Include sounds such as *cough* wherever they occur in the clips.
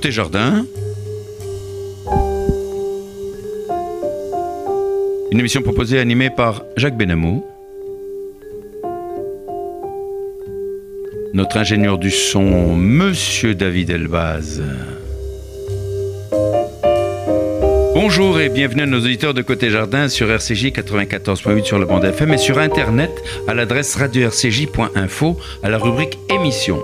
Côté jardin. Une émission proposée et animée par Jacques Benamou. Notre ingénieur du son, Monsieur David Elbaz. Bonjour et bienvenue à nos auditeurs de Côté Jardin sur RCJ 94.8 sur la bande FM et sur Internet à l'adresse radio-rcj.info à la rubrique émission.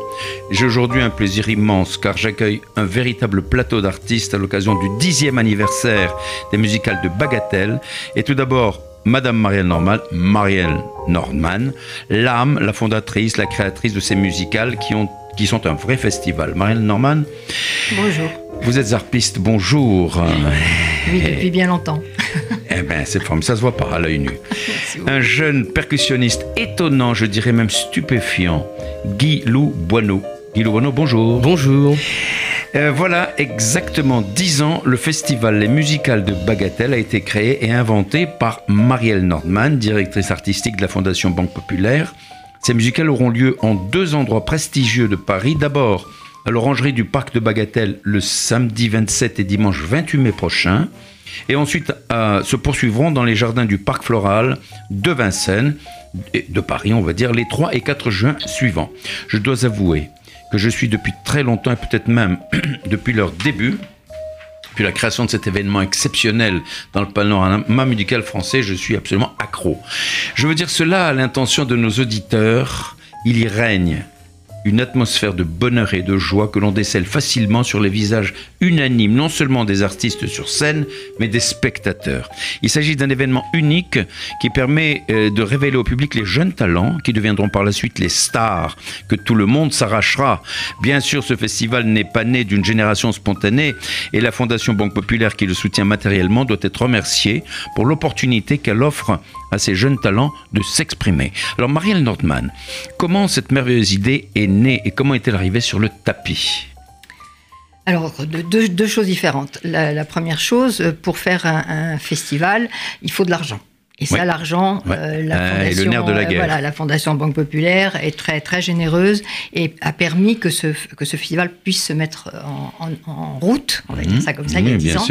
J'ai aujourd'hui un plaisir immense car j'accueille un véritable plateau d'artistes à l'occasion du dixième anniversaire des musicales de Bagatelle. Et tout d'abord, Madame Marielle Norman, Marielle Norman, l'âme, la fondatrice, la créatrice de ces musicales qui, ont, qui sont un vrai festival. Marielle Norman. Bonjour. Vous êtes harpiste, bonjour. Oui, depuis bien longtemps. eh bien, c'est forme, ça se voit pas à l'œil nu. *laughs* Un jeune percussionniste étonnant, je dirais même stupéfiant, Guy Lou Boineau. Guy Lou Boineau, bonjour. Bonjour. Euh, voilà, exactement dix ans, le festival Les Musicales de Bagatelle a été créé et inventé par Marielle Nordman, directrice artistique de la Fondation Banque Populaire. Ces musicales auront lieu en deux endroits prestigieux de Paris. D'abord, à l'orangerie du parc de Bagatelle le samedi 27 et dimanche 28 mai prochain. Et ensuite euh, se poursuivront dans les jardins du parc floral de Vincennes, de Paris, on va dire, les 3 et 4 juin suivants. Je dois avouer que je suis depuis très longtemps, et peut-être même *clears throat* depuis leur début, depuis la création de cet événement exceptionnel dans le panorama musical français, je suis absolument accro. Je veux dire cela à l'intention de nos auditeurs, il y règne une atmosphère de bonheur et de joie que l'on décèle facilement sur les visages unanimes, non seulement des artistes sur scène, mais des spectateurs. Il s'agit d'un événement unique qui permet euh, de révéler au public les jeunes talents qui deviendront par la suite les stars que tout le monde s'arrachera. Bien sûr, ce festival n'est pas né d'une génération spontanée et la Fondation Banque Populaire qui le soutient matériellement doit être remerciée pour l'opportunité qu'elle offre à ces jeunes talents de s'exprimer. Alors Marielle Nordman, comment cette merveilleuse idée est née et comment est-elle arrivée sur le tapis alors, deux, choses différentes. La, première chose, pour faire un festival, il faut de l'argent. Et ça, l'argent, euh, la, fondation, de la, euh, voilà, la Fondation Banque Populaire est très, très généreuse et a permis que ce, que ce festival puisse se mettre en, en, route, on va dire mhm. ça comme ça, il y a 10 ans.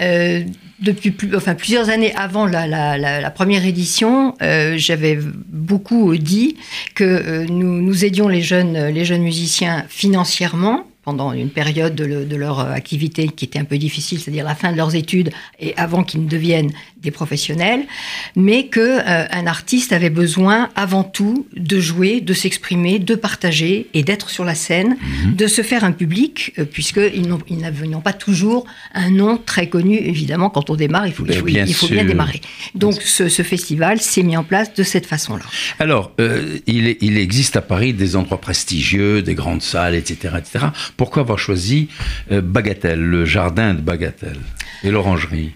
Euh, depuis plus, enfin, plusieurs années avant la, la, la première édition, euh, j'avais beaucoup dit que nous, nous aidions les jeunes, les jeunes musiciens financièrement pendant une période de, leur activité qui était un peu difficile, c'est-à-dire la fin de leurs études et avant qu'ils ne deviennent des professionnels, mais que euh, un artiste avait besoin avant tout de jouer, de s'exprimer, de partager et d'être sur la scène, mhm. de se faire un public, euh, puisqu'ils n'ont pas toujours un nom très connu. Évidemment, quand on démarre, il faut, il faut, bien, démarrer. Donc, ce, festival s'est mis en place de cette façon-là. Alors, euh, il, il, existe à Paris des endroits prestigieux, des grandes salles, etc., etc. Pourquoi avoir choisi Bagatelle, le jardin de Bagatelle et l'orangerie?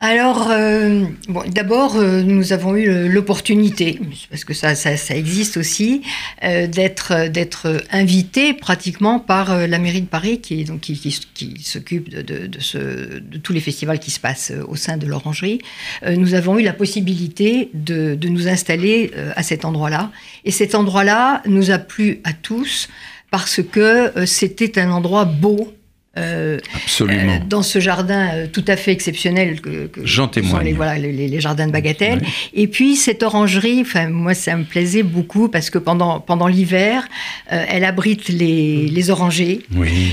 Alors, euh, bon, d'abord, euh, nous avons eu l'opportunité, parce que ça, ça, existe aussi, euh, d'être d'être invité pratiquement par la mairie de Paris, qui, donc, qui, qui, s'occupe de, de, de, de, tous les festivals qui se passent au sein de l'Orangerie. nous avons eu la possibilité de nous installer à cet endroit-là, et cet endroit-là nous a plu à tous parce que c'était un endroit beau, euh, Absolument. Euh, dans ce jardin euh, tout à fait exceptionnel que, J'en témoigne. les, voilà, les, jardins de Bagatelle. Et puis cette orangerie, enfin moi ça me plaisait beaucoup parce que pendant pendant l'hiver, elle abrite les, les orangers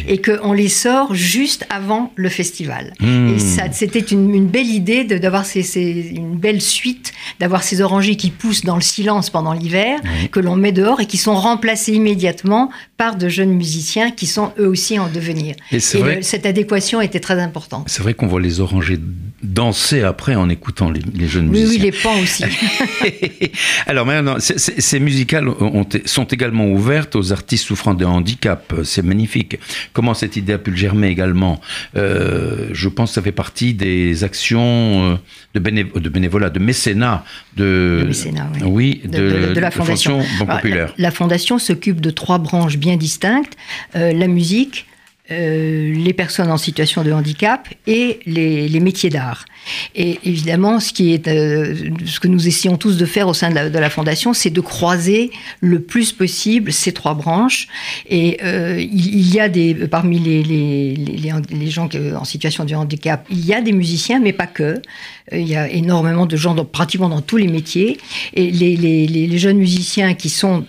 et qu'on les sort juste avant le festival. Hmm. Et ça, c'était une, une, belle idée d'avoir ces, ces, une belle suite, d'avoir ces orangers qui poussent dans le silence pendant l'hiver, que l'on met dehors et qui sont remplacés immédiatement par de jeunes musiciens qui sont eux aussi en devenir. Et, cette adéquation était très importante. C'est vrai qu'on voit les orangers danser après en écoutant les, jeunes musiciens. Oui, les pans aussi. *laughs* Alors maintenant, ces musicales sont également ouvertes aux artistes souffrant de handicap. C'est magnifique. Comment cette idée a pu le germer également? Euh, Je pense que ça fait partie des actions euh, de, de bénévolat, de mécénat. De, mécénat, oui. de, la Fondation, Banque Populaire. La, Fondation s'occupe de trois branches bien distinctes. Euh, la musique, euh, les personnes en situation de handicap et les, métiers d'art. Et évidemment, ce, qui est, euh, ce que nous essayons tous de faire au sein de la, Fondation, c'est de croiser le plus possible ces trois branches. Et euh, il, y a des, parmi les, les, les, gens en situation de handicap, il y a des musiciens, mais pas que. Il y a énormément de gens pratiquement dans tous les métiers. Et les, jeunes musiciens qui sont,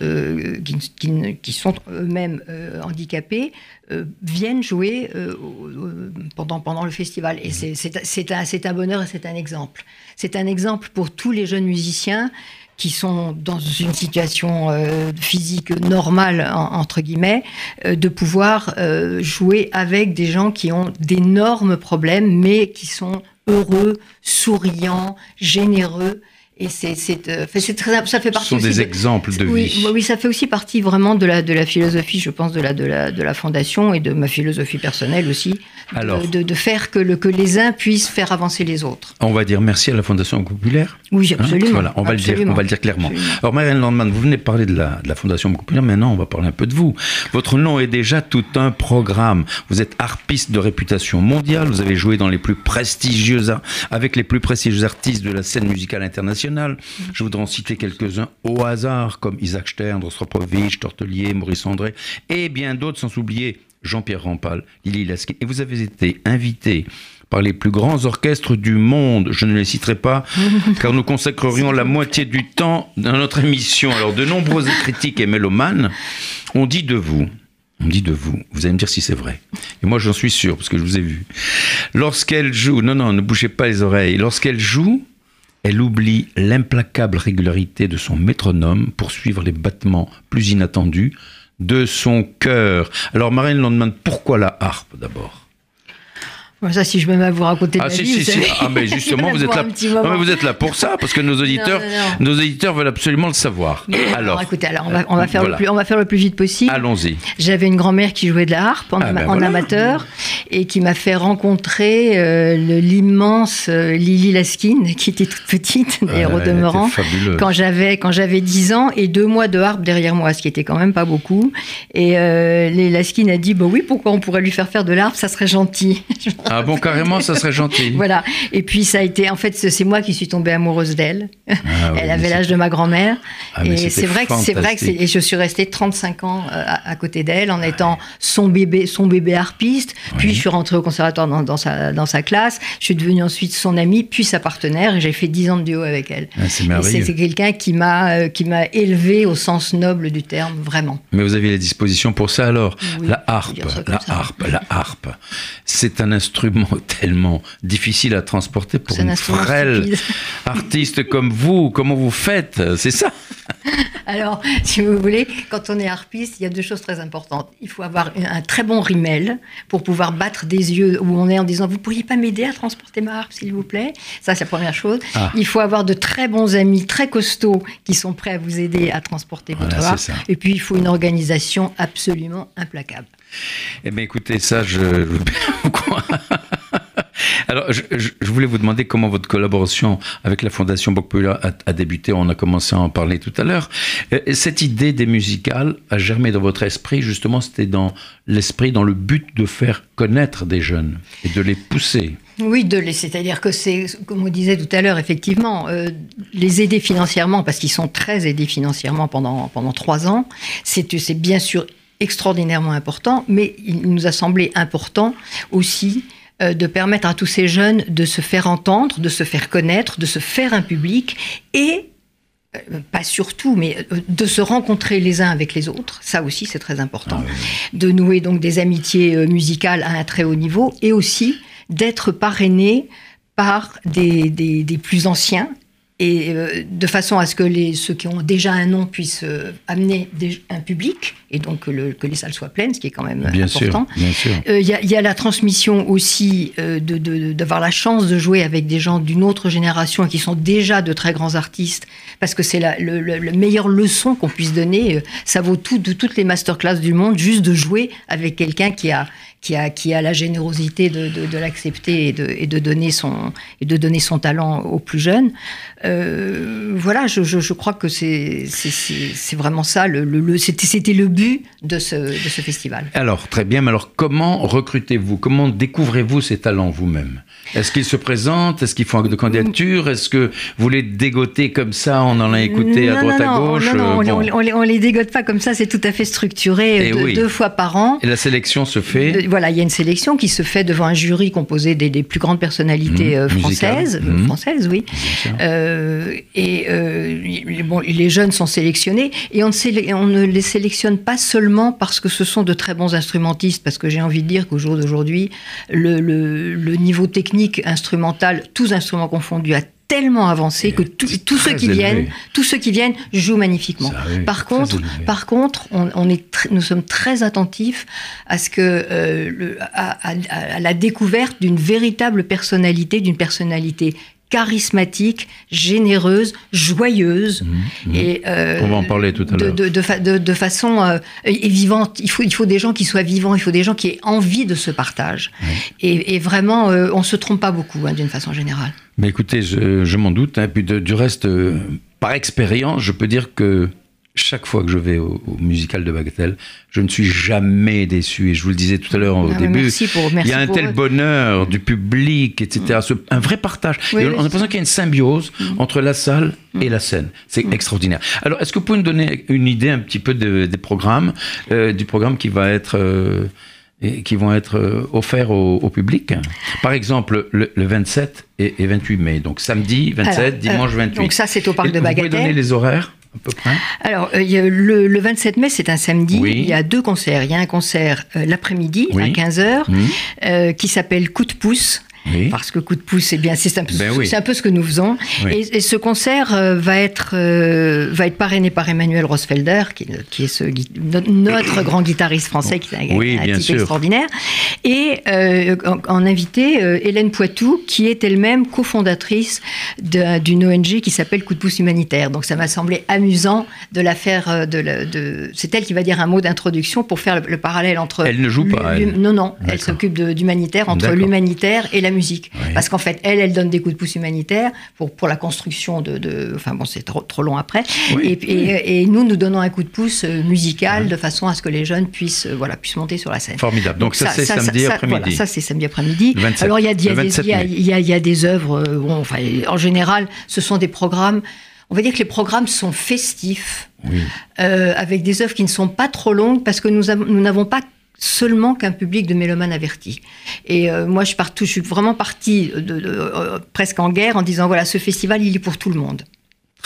qui, qui, sont eux-mêmes handicapés euh, viennent jouer euh, pendant, pendant le festival. Et c'est un, un bonheur et c'est un exemple. C'est un exemple pour tous les jeunes musiciens qui sont dans une situation euh, physique normale, entre guillemets, de pouvoir jouer avec des gens qui ont d'énormes problèmes, mais qui sont heureux, souriants, généreux. Et c'est euh, très ça fait partie. Ce sont des exemples de vie. Oui, ça fait aussi partie vraiment de la de la philosophie, je pense, de la de la de la fondation et de ma philosophie personnelle aussi, Alors, de, de, faire que le que les uns puissent faire avancer les autres. On va dire merci à la Fondation populaire. Oui, hein absolument. voilà, on va le dire, on va le dire clairement. Alors, Marianne Landman, vous venez de parler de la de la Fondation populaire. Maintenant, on va parler un peu de vous. Votre nom est déjà tout un programme. Vous êtes harpiste de réputation mondiale. Vous avez joué dans les plus prestigieux avec les plus prestigieux artistes de la scène musicale internationale je voudrais en citer quelques-uns au hasard, comme Isaac Stern, Rostropovich, Tortelier, Maurice André, et bien d'autres, sans oublier Jean-Pierre Rampal, Lily Laskin. Et vous avez été invité par les plus grands orchestres du monde. Je ne les citerai pas, *laughs* car nous consacrerions la moitié du temps dans notre émission. Alors, de nombreuses critiques et mélomanes ont dit de vous, on dit de vous, vous allez me dire si c'est vrai. Et moi j'en suis sûr, parce que je vous ai vu. Lorsqu'elle joue, non, non, ne bougez pas les oreilles, lorsqu'elle joue, elle oublie l'implacable régularité de son métronome pour suivre les battements plus inattendus de son cœur. Alors Marine l'on demande pourquoi la harpe d'abord? Ça, si je me mets à vous raconter ah, ma vie, si, Ah, mais *laughs* justement, vous êtes, là, vous êtes là pour ça, parce que nos auditeurs, nos auditeurs veulent absolument le savoir. alors, écoutez, alors on va, on va faire le plus, on va faire le plus vite possible. Allons-y. J'avais une grand-mère qui jouait de la harpe en, ah, ben amateur et qui m'a fait rencontrer euh, l'immense euh, Lily Laskin, *laughs* qui était toute petite, d'ailleurs au demeurant, quand j'avais quand j'avais 10 ans et deux mois de harpe derrière moi, ce qui était quand même pas beaucoup. Et euh, Laskin a dit, bah oui, pourquoi on pourrait lui faire faire de l'harpe, ça serait gentil. *laughs* Ah bon, carrément, ça serait gentil. voilà. Et puis ça a été, en fait, c'est moi qui suis tombée amoureuse d'elle. Ah Elle avait l'âge de ma grand-mère. Ah, et c'est vrai que c'est vrai que et je suis restée 35 ans euh, à, côté d'elle en étant son bébé, son bébé harpiste. Puis je suis rentrée au conservatoire dans, sa, dans sa classe. Je suis devenue ensuite son amie, puis sa partenaire. Et j'ai fait 10 ans de duo avec elle. Ah, c'est quelqu'un qui m'a euh, qui m'a élevée au sens noble du terme, vraiment. Mais vous avez la disposition pour ça alors. la harpe, la harpe, la harpe. C'est un instrument instrument *laughs* tellement difficile à transporter pour une frêle *laughs* artiste comme vous. Comment vous faites? C'est ça *laughs* Alors, si vous voulez, quand on est harpiste, il y a deux choses très importantes. Il faut avoir un très bon rimel pour pouvoir battre des yeux où on est en disant Vous pourriez pas m'aider à transporter ma harpe, s'il vous plaît? Ça, c'est la première chose. Ah. Il faut avoir de très bons amis, très costauds, qui sont prêts à vous aider à transporter votre harpe. Et puis, il faut une organisation absolument implacable. Eh bien, écoutez, ça, je *laughs* Alors, je, voulais vous demander comment votre collaboration avec la Fondation Boc a, débuté. On a commencé à en parler tout à l'heure. Euh, cette idée des musicales a germé dans votre esprit. Justement, c'était dans l'esprit, dans le but de faire connaître des jeunes et de les pousser. Oui, de les, c'est-à-dire que c'est, comme on disait tout à l'heure, effectivement, euh, les aider financièrement, parce qu'ils sont très aidés financièrement pendant, pendant trois ans, c'est bien sûr extraordinairement important, mais il nous a semblé important aussi euh, de permettre à tous ces jeunes de se faire entendre, de se faire connaître, de se faire un public et euh, pas surtout, mais euh, de se rencontrer les uns avec les autres, ça aussi c'est très important, ah de nouer donc des amitiés musicales à un très haut niveau et aussi d'être parrainé par des, des plus anciens et euh, de façon à ce que les, ceux qui ont déjà un nom puissent euh, amener un public et donc que, le, que, les salles soient pleines, ce qui est quand même important. Euh, il y, a la transmission aussi d'avoir la chance de jouer avec des gens d'une autre génération qui sont déjà de très grands artistes, parce que c'est la le, meilleure leçon qu'on puisse donner. Ça vaut tout de toutes les masterclass du monde, juste de jouer avec quelqu'un qui a qui a, qui a la générosité de, de, l'accepter et de, et, de donner son, et de donner son talent aux plus jeunes. Euh, voilà, je, je, crois que c'est vraiment ça, le, le, c'était le but de ce, de ce festival. Alors, très bien, mais alors comment recrutez-vous? Comment découvrez-vous ces talents vous-même? Est-ce qu'ils se présentent? Est-ce qu'ils font de candidature Est-ce que vous les dégotez comme ça On en a écouté à droite à gauche Non, non, on, les, on les dégote pas comme ça, c'est tout à fait structuré, eh deux, fois par an. Et la sélection se fait Voilà, il y a une sélection qui se fait devant un jury composé des, des plus grandes personnalités mmh. euh, françaises, mmh. françaises, oui. Euh, et euh, bon, les jeunes sont sélectionnés et on ne, on ne les sélectionne pas seulement parce que ce sont de très bons instrumentistes, parce que j'ai envie de dire qu'au jour d'aujourd'hui, le, le, le, niveau technique instrumental, tous instruments confondus, a tellement avancé que tous ceux qui viennent, tous ceux qui viennent jouent magnifiquement. par contre, par contre, on, est nous sommes très attentifs à ce que euh, le, à, à, la découverte d'une véritable personnalité, d'une personnalité charismatique, généreuse, joyeuse. Mmh, mmh. Et, euh, On va en parler tout à l'heure. De, de, de, façon euh, et vivante. Il faut, il faut des gens qui soient vivants, il faut des gens qui aient envie de ce partage. Et, et, vraiment, euh, on ne se trompe pas beaucoup, hein, d'une façon générale. Mais écoutez, je, je m'en doute. Hein, puis du reste, par expérience, je peux dire que chaque fois que je vais au, musical de Bagatelle, je ne suis jamais déçu. Et je vous le disais tout à l'heure au ah, début, il y a un tel bonheur du public, etc. un vrai partage. on a l'impression qu'il y a une symbiose mm. entre la salle mm. et la scène. C'est mm. extraordinaire. Alors, est-ce que vous pouvez nous donner une idée un petit peu des programmes, euh, du programme qui va être... Euh, et qui vont être euh, offerts au, public? Par exemple, le, 27 et, 28 mai, donc samedi 27, dimanche 28. Donc ça, c'est au parc de Bagatelle. Vous pouvez donner les horaires? Alors, euh, le, 27 mai, c'est un samedi. Il y a deux concerts. Il y a un concert euh, l'après-midi à 15h euh, qui s'appelle Coup de pouce parce que coup de pouce, c'est bien, c'est un, peu, ben un peu ce que nous faisons. Et, ce concert euh, va être euh, va être parrainé par Emmanuel Rosfelder, qui, qui est ce, notre, grand guitariste français, qui est un, oui, type extraordinaire, et euh, en, invité Hélène Poitou, qui est elle-même cofondatrice d'une ONG qui s'appelle Coup de pouce humanitaire. Donc ça m'a semblé amusant de la faire. De, de c'est elle qui va dire un mot d'introduction pour faire le, parallèle entre. Elle ne joue pas. Non, non, elle s'occupe d'humanitaire entre l'humanitaire et la musique. Parce qu'en fait, elle, elle donne des coups de pouce humanitaires pour, pour la construction de, Enfin bon, c'est trop, trop long après. Et, et, nous, nous donnons un coup de pouce euh, musical de façon à ce que les jeunes puissent, euh, voilà, puissent monter sur la scène. Formidable. Donc, ça, c'est samedi après-midi. ça, c'est samedi après-midi. Alors, il y a, il y, a, y, a, des œuvres, euh, bon, enfin, en général, ce sont des programmes on va dire que les programmes sont festifs, avec des œuvres qui ne sont pas trop longues, parce que nous n'avons pas seulement qu'un public de mélomanes avertis. Et euh, moi, je, je suis vraiment partie de, euh, presque en guerre en disant voilà, ce festival, il est pour tout le monde.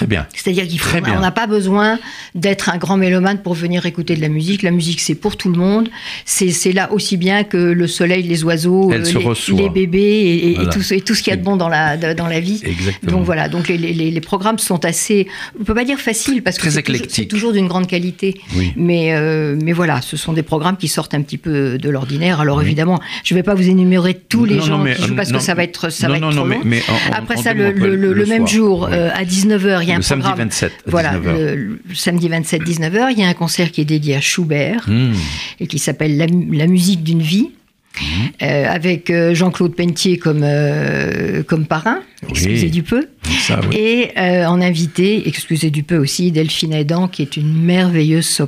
Très bien. C'est-à-dire qu'on n'a pas besoin d'être un grand mélomane pour venir écouter de la musique. La musique, c'est pour tout le monde. C'est là aussi bien que le soleil, les oiseaux, euh, les, bébés et, tout, et, tout, ce qu'il y a de bon dans la, dans la vie. Exactement. Donc voilà, donc les, les, programmes sont assez, on peut pas dire faciles parce que c'est toujours, toujours d'une grande qualité. Mais, euh, mais voilà, ce sont des programmes qui sortent un petit peu de l'ordinaire. Alors évidemment, je ne vais pas vous énumérer tous les gens qui jouent parce que ça va être, ça va être trop long. Mais, Après ça, le, le, même jour, euh, à 19h, il y a un le samedi 27. Voilà, le, samedi 27, 19h, il y a un concert qui est dédié à Schubert hmm. et qui s'appelle la, musique d'une vie. Hmm. Euh, avec euh, Jean-Claude Pentier comme, euh, comme parrain, excusez du peu, et en invité, excusez du peu aussi, Delphine Aidan, qui est une merveilleuse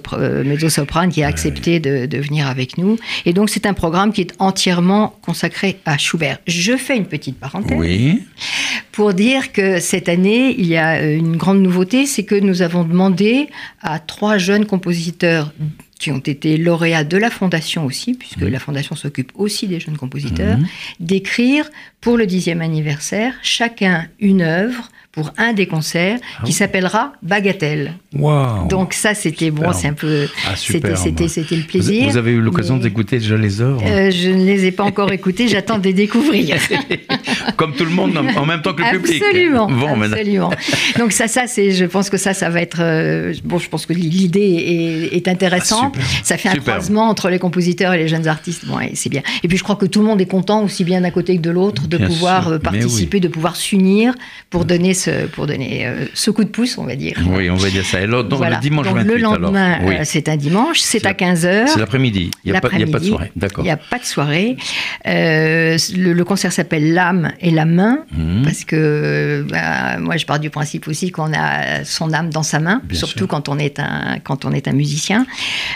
mezzo-soprane qui a accepté de, de, venir avec nous. Et donc c'est un programme qui est entièrement consacré à Schubert. Je fais une petite parenthèse. Oui pour dire que cette année, il y a une grande nouveauté, c'est que nous avons demandé à trois jeunes compositeurs qui ont été lauréats de la Fondation aussi, puisque la Fondation s'occupe aussi des jeunes compositeurs, mhm. d'écrire pour le dixième anniversaire chacun une œuvre pour un des concerts qui ah s'appellera Bagatelle. Donc ça, c'était bon, c'est un peu, ah, c'était, c'était, c'était le plaisir. Vous avez eu l'occasion d'écouter déjà les œuvres? Euh, Je ne les ai pas encore écoutées, j'attends de les découvrir. *laughs* Comme tout le monde, en même temps que le public. Absolument, absolument. Donc ça, ça, c'est, je pense que ça, ça va être, euh, bon, je pense que l'idée est, intéressante. ça fait un croisement entre les compositeurs et les jeunes artistes. Bon, c'est bien. Et puis je crois que tout le monde est content, aussi bien d'un côté que de l'autre, de pouvoir euh, participer, de pouvoir s'unir pour donner ce, pour donner euh, ce coup de pouce, on va dire. Oui, on va dire ça. Et donc, le dimanche donc, Le lendemain, c'est un dimanche, c'est à 15h. C'est l'après-midi. Il n'y a, a, pas de soirée. D'accord. Il n'y a pas de soirée. le, concert s'appelle L'âme et la main, mmh. parce que bah, moi je pars du principe aussi qu'on a son âme dans sa main, surtout quand on est un, quand on est un musicien.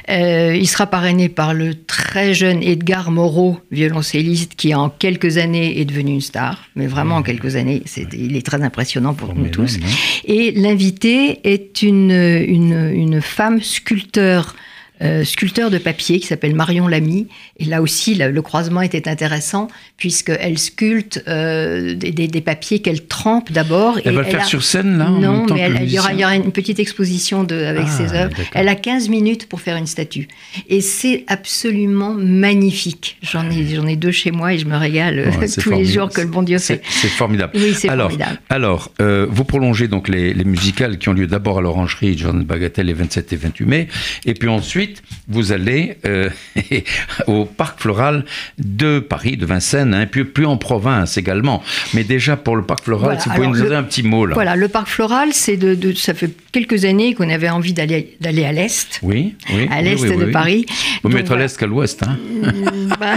Euh, il sera parrainé par le très jeune Edgar Moreau, violoncelliste, qui en quelques années est devenu une star, mais vraiment en quelques années, il est très impressionnant pour nous tous. Et l'invité est une, une, une femme sculpteur euh, sculpteur de papier qui s'appelle Marion Lamy. Et là aussi, le, croisement était intéressant puisqu'elle sculpte euh, des, papiers qu'elle trempe d'abord. Elle va le faire sur scène, là Non, mais il, y aura, une petite exposition de, avec ah, ses œuvres. Elle a 15 minutes pour faire une statue. Et c'est absolument magnifique. J'en ai, j'en ai deux chez moi et je me régale *laughs* tous les jours que le bon Dieu fait. C'est formidable. Oui, c'est formidable. Alors, euh, vous prolongez donc les, les musicales qui ont lieu d'abord à l'Orangerie, John Bagatelle, les 27 et 28 mai. Et puis ensuite, vous allez euh, *laughs* au parc floral de Paris, de Vincennes, hein, puis plus en province également. Mais déjà pour le parc floral, si vous pouvez nous donner un petit mot là. Voilà, le parc floral, c'est de, ça fait quelques années qu'on avait envie d'aller d'aller à l'est. Oui, oui. À l'est de Paris. Vous mettre à l'est qu'à l'ouest, hein. *laughs* Bah,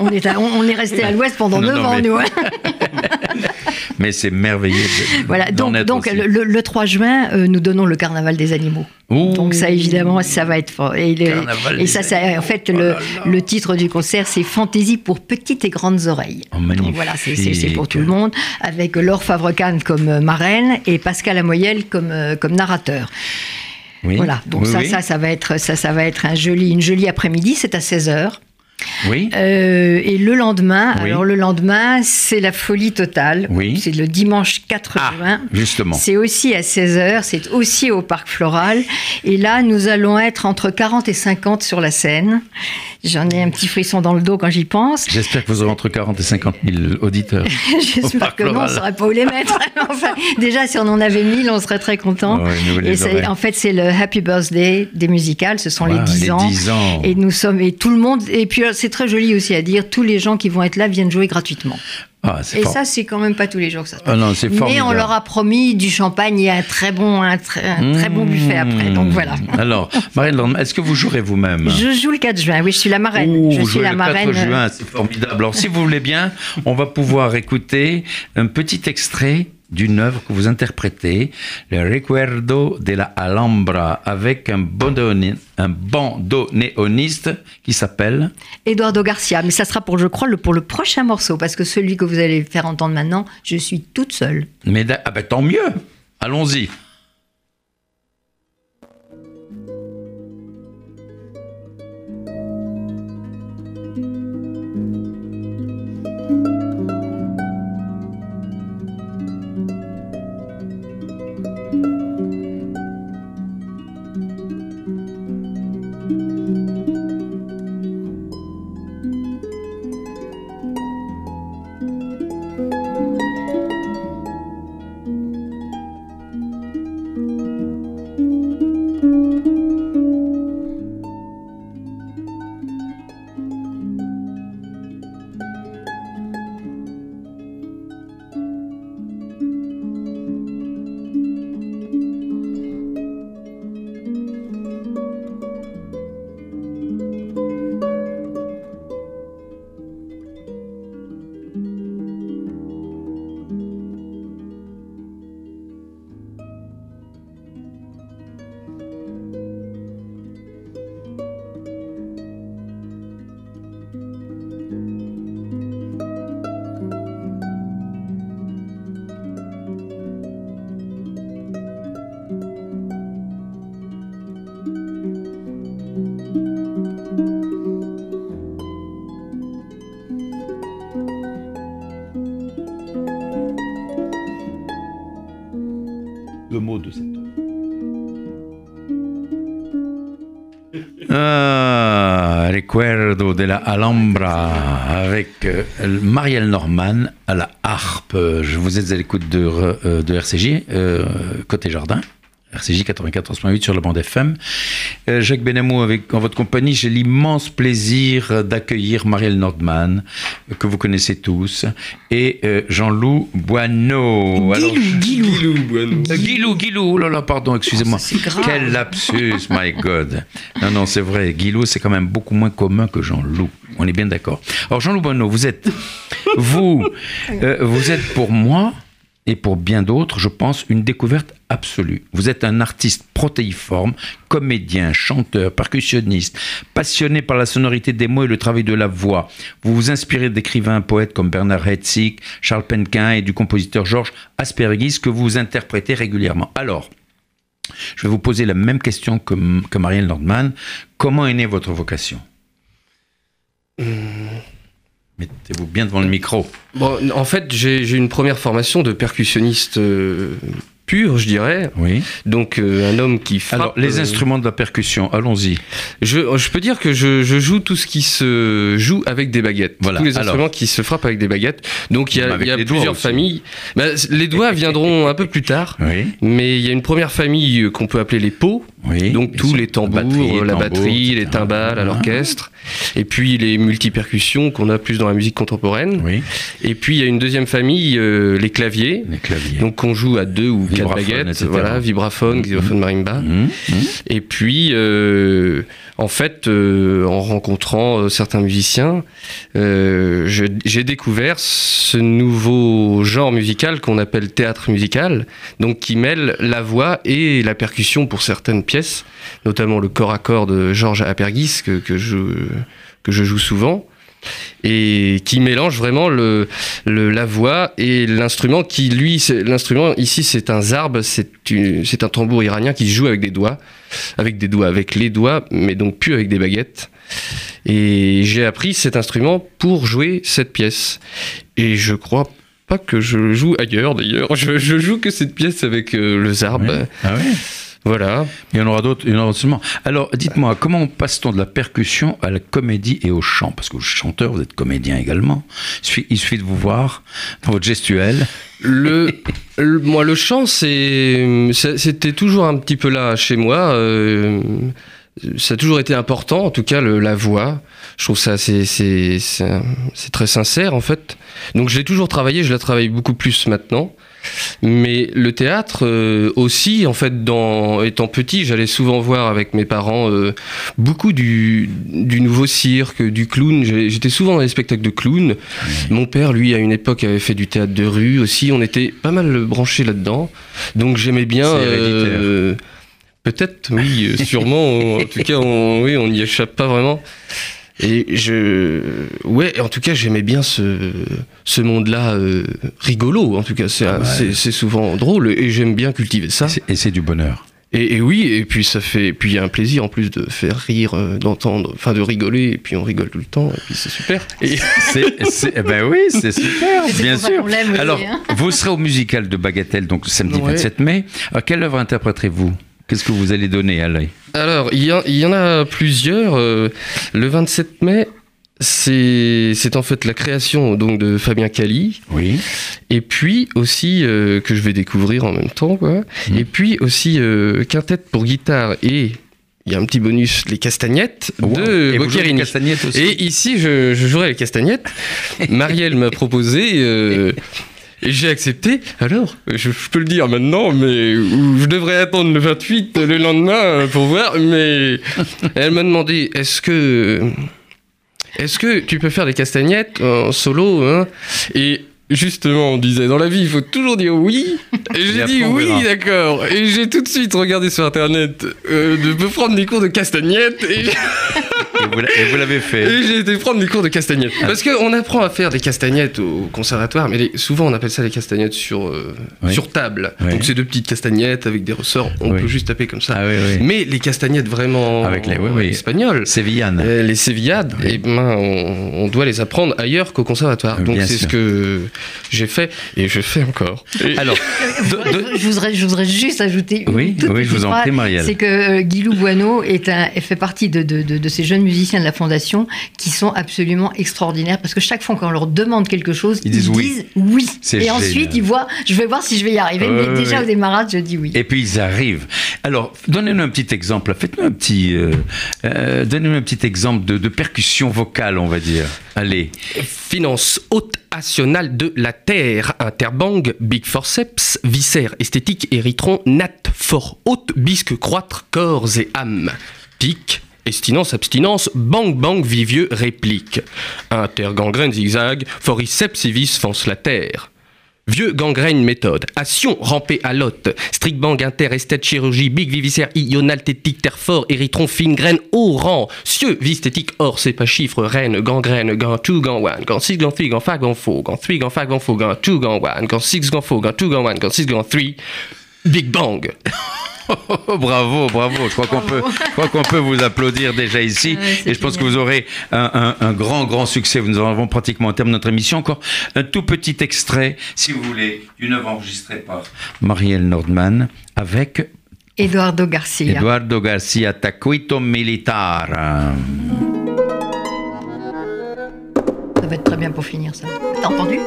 on, est on, est resté à l'ouest pendant neuf ans, nous. *laughs* Mais c'est merveilleux. Voilà, donc, donc le, 3 juin, euh, nous donnons le carnaval des animaux. Donc ça, évidemment, ça va être fort. Et, et ça, ça, en fait, oh le, le, titre du concert, c'est Fantaisie pour petites et grandes oreilles. Oh, Donc voilà, c'est pour tout le monde, avec Laure Favrecan comme euh, marraine et Pascal Amoyel comme, euh, comme narrateur. Oui. Voilà, donc ça, ça, ça va être, ça, ça va être un joli, une jolie après-midi, c'est à 16h. Oui. Euh, et le lendemain, alors le lendemain, c'est la folie totale. Oui. C'est le dimanche 4 ah, juin. Justement. C'est aussi à 16h, c'est aussi au Parc Floral. Et là, nous allons être entre 40 et 50 sur la scène. J'en ai un petit frisson dans le dos quand j'y pense. J'espère que vous aurez entre 40 et 50 000 auditeurs. *laughs* J'espère que non, on ne saurait pas où les mettre. *laughs* enfin, déjà, si on en avait 1000, on serait très content. et en fait, c'est le Happy Birthday des musicales. Ce sont les, 10 ans. 10 ans. Et nous sommes, et tout le monde, et puis c'est très joli aussi à dire, tous les gens qui vont être là viennent jouer gratuitement. Ah, et ça, c'est quand même pas tous les jours que ça se passe. Ah non, Mais on leur a promis du champagne et un très bon, un très, très bon buffet après. Donc voilà. *laughs* Alors, Marine est-ce que vous jouerez vous-même? Je joue le 4 juin, oui, je suis la marraine. je suis la le marraine. 4 juin, c'est formidable. Alors, si vous voulez bien, on va pouvoir écouter un petit extrait d'une œuvre que vous interprétez, le Recuerdo de la Alhambra, avec un, un bandoneoniste qui s'appelle Eduardo Garcia. Mais ça sera pour, je crois, le, pour le prochain morceau, parce que celui que vous allez faire entendre maintenant, je suis toute seule. Mais ah ben, tant mieux Allons-y De la Alhambra avec euh, Marielle Norman à la harpe. Je vous êtes à l'écoute de, euh, de RCJ, euh, côté jardin. RCJ 94.8 sur la bande FM. Jacques Benamou, avec, en votre compagnie, j'ai l'immense plaisir d'accueillir Marielle Nordman, que vous connaissez tous, et euh, Jean-Loup Boineau. Alors, Guilou, Guilou. Guilou, Guilou, oh là là, pardon, excusez-moi. Quel lapsus, my God. Non, non, c'est vrai, Guilou, c'est quand même beaucoup moins commun que Jean-Loup. On est bien d'accord. Alors, Jean-Loup Boineau, vous êtes, vous, vous êtes pour moi, et pour bien d'autres, je pense, une découverte absolue. Vous êtes un artiste protéiforme, comédien, chanteur, percussionniste, passionné par la sonorité des mots et le travail de la voix. Vous vous inspirez d'écrivains poètes comme Bernard Hetzig, Charles Penquin et du compositeur Georges Aspergis que vous interprétez régulièrement. Alors, je vais vous poser la même question que, que Marielle Nordman. Comment est née votre vocation? Hum. Mettez-vous bien devant le micro. Bon, en fait, j'ai une première formation de percussionniste euh, pur, je dirais. Oui. Donc euh, un homme qui frappe. Alors les euh, instruments de la percussion, allons-y. Je, je, peux dire que je, je, joue tout ce qui se joue avec des baguettes. Voilà. Tous les instruments qui se frappent avec des baguettes. Donc il y a, il y a plusieurs familles. Bah, les doigts viendront un peu plus tard. Oui. Mais il y a une première famille qu'on peut appeler les pots. Oui, donc tous les tambours, la batterie, les timbales à l'orchestre, et puis les multipercussions qu'on a plus dans la musique contemporaine. Oui. Et puis il y a une deuxième famille, euh, les claviers. Les claviers. Donc qu'on joue à deux ou quatre baguettes, voilà, vibraphone, mmh. xylophone, marimba. Mmh. Mmh. Et puis euh, en fait, euh, en rencontrant certains musiciens, j'ai découvert ce nouveau genre musical qu'on appelle théâtre musical, donc qui mêle la voix et la percussion pour certaines pièces, notamment le corps à corps de Georges Apergis que, que, je, que je joue souvent et qui mélange vraiment le, la voix et l'instrument qui lui l'instrument ici c'est un zarb c'est un tambour iranien qui joue avec des doigts avec des doigts avec les doigts mais donc plus avec des baguettes. Et j'ai appris cet instrument pour jouer cette pièce. Et je crois pas que je joue ailleurs d'ailleurs. Je, joue que cette pièce avec euh, le zarb ah oui voilà. Il y en aura d'autres, il y en aura seulement. Alors, dites-moi, comment passe-t-on de la percussion à la comédie et au chant? Parce que vous êtes chanteur, vous êtes comédien également. Il suffit, de vous voir dans votre gestuelle. Le, moi, le chant, c'était toujours un petit peu là chez moi. Euh, ça a toujours été important, en tout cas la voix. Je trouve ça c'est très sincère en fait. Donc je l'ai toujours travaillé, je la travaille beaucoup plus maintenant. Mais le théâtre euh, aussi, en fait, dans, étant petit, j'allais souvent voir avec mes parents euh, beaucoup du, du, nouveau cirque, du clown. J'étais souvent dans les spectacles de clown. Mon père, lui, à une époque, avait fait du théâtre de rue aussi. On était pas mal branchés là-dedans. Donc j'aimais bien. Euh, peut-être, oui, sûrement. en tout cas, on, oui, on n'y échappe pas vraiment. Et je, ouais, en tout cas, j'aimais bien ce, ce monde-là euh, rigolo. En tout cas, c'est ah c'est souvent drôle et j'aime bien cultiver ça. Et c'est du bonheur. Et, oui, et puis ça fait, puis il y a un plaisir en plus de faire rire, euh, d'entendre, enfin de rigoler, et puis on rigole tout le temps, et puis c'est super. Et *laughs* eh ben oui, c'est *laughs* super, bien sûr. Alors, hein. vous serez au musical de Bagatelle, donc samedi 27 mai. Alors, quelle œuvre interpréterez-vous? Qu'est-ce que vous allez donner à l'œil Alors, il y, en a plusieurs. Euh, le 27 mai, c'est en fait la création donc de Fabien Cali. Oui. Et puis aussi euh, que je vais découvrir en même temps quoi. Mmh. Et puis aussi euh, quintette pour guitare et il y a un petit bonus les castagnettes de Boccherini. Et ici je, je jouerai les castagnettes. *laughs* Marielle m'a proposé *laughs* et j'ai accepté. Alors, je, peux le dire maintenant, mais je devrais attendre le 28 le lendemain pour voir. Mais elle m'a demandé est-ce que. Est-ce que tu peux faire des castagnettes en solo hein? Et justement, on disait dans la vie, il faut toujours dire oui. Et j'ai dit oui, d'accord. Et j'ai tout de suite regardé sur internet euh, de prendre des cours de castagnettes. Et... Et vous l'avez fait. Et j'ai été prendre des cours de castagnettes. Ah. Parce qu'on apprend à faire des castagnettes au conservatoire, mais souvent on appelle ça des castagnettes sur, euh, sur table. Donc c'est deux petites castagnettes avec des ressorts, on peut juste taper comme ça. Ah mais les castagnettes vraiment avec les, espagnoles, sévillanes. Euh, les sévillades, eh ben, on, doit les apprendre ailleurs qu'au conservatoire. Donc c'est ce que j'ai fait et je fais encore. Alors, *laughs* je, voudrais, je, voudrais, juste ajouter oui, une oui, je vous en prie, Marielle. C'est que euh, Guilou Bueno est un, fait partie de, de, de, ces jeunes musiciens de la Fondation qui sont absolument extraordinaires parce que chaque fois qu'on leur demande quelque chose, ils, disent, oui. oui. Et ensuite, ils voient, je vais voir si je vais y arriver, mais déjà au démarrage, je dis oui. Et puis ils arrivent. Alors, donnez-nous un petit exemple. Faites-nous un petit, euh, euh, donnez-nous un petit exemple de, de percussion vocale, on va dire. Allez. Finance haute nationale de la Terre, interbang, big forceps, viscère esthétique, érythron, nat, fort haute, bisque, croître, corps et âme. Tic, Estinence, abstinence, bang bang, vivieux, réplique. Intergangrène, zigzag, foriceps, civis, fonce la terre. Vieux gangrène méthode. Action rampé à lot. Strict bang inter esthète chirurgie big viviscère ional tétique terre fort érythron fine graine haut rang. Cieux visthétique or c'est pas chiffre reine gangrène gant two gant one gant six gant three gant five gant four gant three gant five gant four gant two gant one gant six gant four gant two gant one gant six gant three. Big bang. *laughs* bravo, bravo. Je crois qu'on peut, qu'on peut vous applaudir déjà ici. et je pense que vous aurez un, grand, grand succès. Nous en avons pratiquement au terme de notre émission. Encore un tout petit extrait, si vous voulez, d'une œuvre enregistrée par Marielle Nordman avec Eduardo Garcia. Eduardo Garcia, Tacuito Militar. Ça va être très bien pour finir ça. T'as entendu?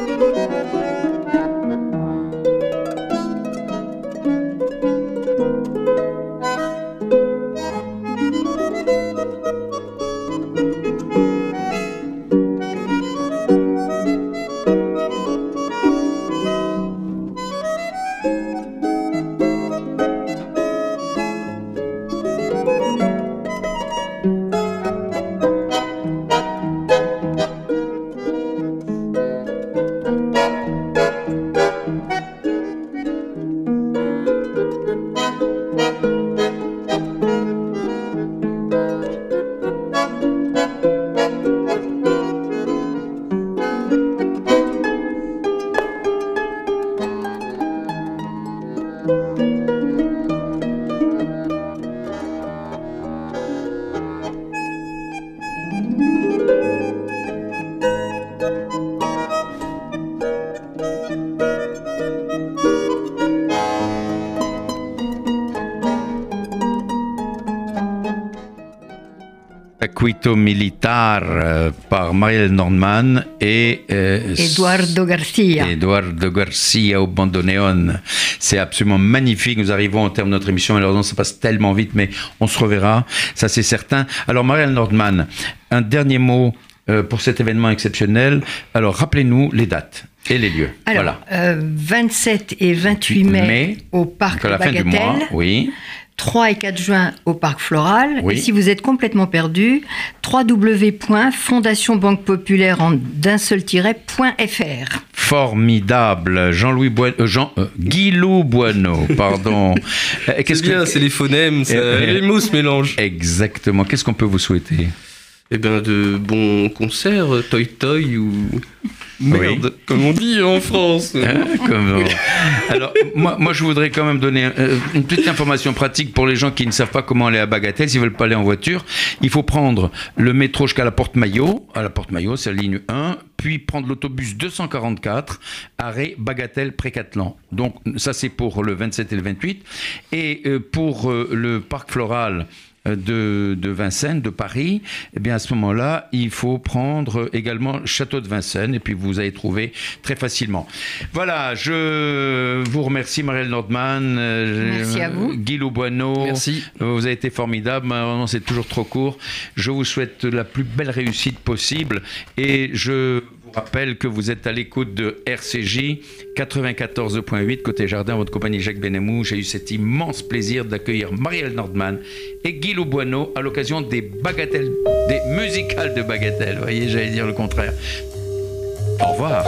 Militar euh, par Marielle Nordman et euh, Eduardo Garcia. Eduardo Garcia au bandoneon. C'est absolument magnifique. Nous arrivons au terme de notre émission. Malheureusement, ça passe tellement vite, mais on se reverra. Ça, c'est certain. Alors, Marielle Nordman, un dernier mot euh, pour cet événement exceptionnel. Alors, rappelez-nous les dates et les lieux. Alors, voilà. 27 et 28 mai, au parc de Bagatelle. oui. 3 et 4 juin au Parc Floral. Et si vous êtes complètement perdu, www.fondationbanquepopulaire en d'un seul tiret.fr. Formidable. Jean-Louis Bueno, euh, Jean, euh, Guilou Bueno, pardon. *laughs* Euh, qu'est-ce que c'est les phonèmes, les mots se mélangent. Exactement. Qu'est-ce qu'on peut vous souhaiter? Eh bien, de bons concerts, toy toy ou Merde, comme on dit en France. *laughs* Hein, Alors, moi, moi, je voudrais quand même donner euh, une petite information pratique pour les gens qui ne savent pas comment aller à Bagatelle, s'ils veulent pas aller en voiture. Il faut prendre le métro jusqu'à la Porte Maillot. À la Porte Maillot, c'est la ligne 1. Puis prendre l'autobus 244, arrêt Bagatelle Précatelan. Donc, ça, c'est pour le 27 et le 28. Et euh, pour euh, le parc floral, de, Vincennes, de Paris, eh bien à ce moment-là, il faut prendre également Château de Vincennes et puis vous allez trouver très facilement. Voilà, je vous remercie Marielle Nordman. Euh, Merci à vous. Guy Bueno. Merci. Vous avez été formidable. Malheureusement, c'est toujours trop court. Je vous souhaite la plus belle réussite possible et je vous rappelle que vous êtes à l'écoute de RCJ 94.8 côté jardin, votre compagnie Jacques Benemou. J'ai eu cet immense plaisir d'accueillir Marielle Nordman et Guy Bueno à l'occasion des bagatelles, des musicales de bagatelles. Voyez, j'allais dire le contraire. Au revoir.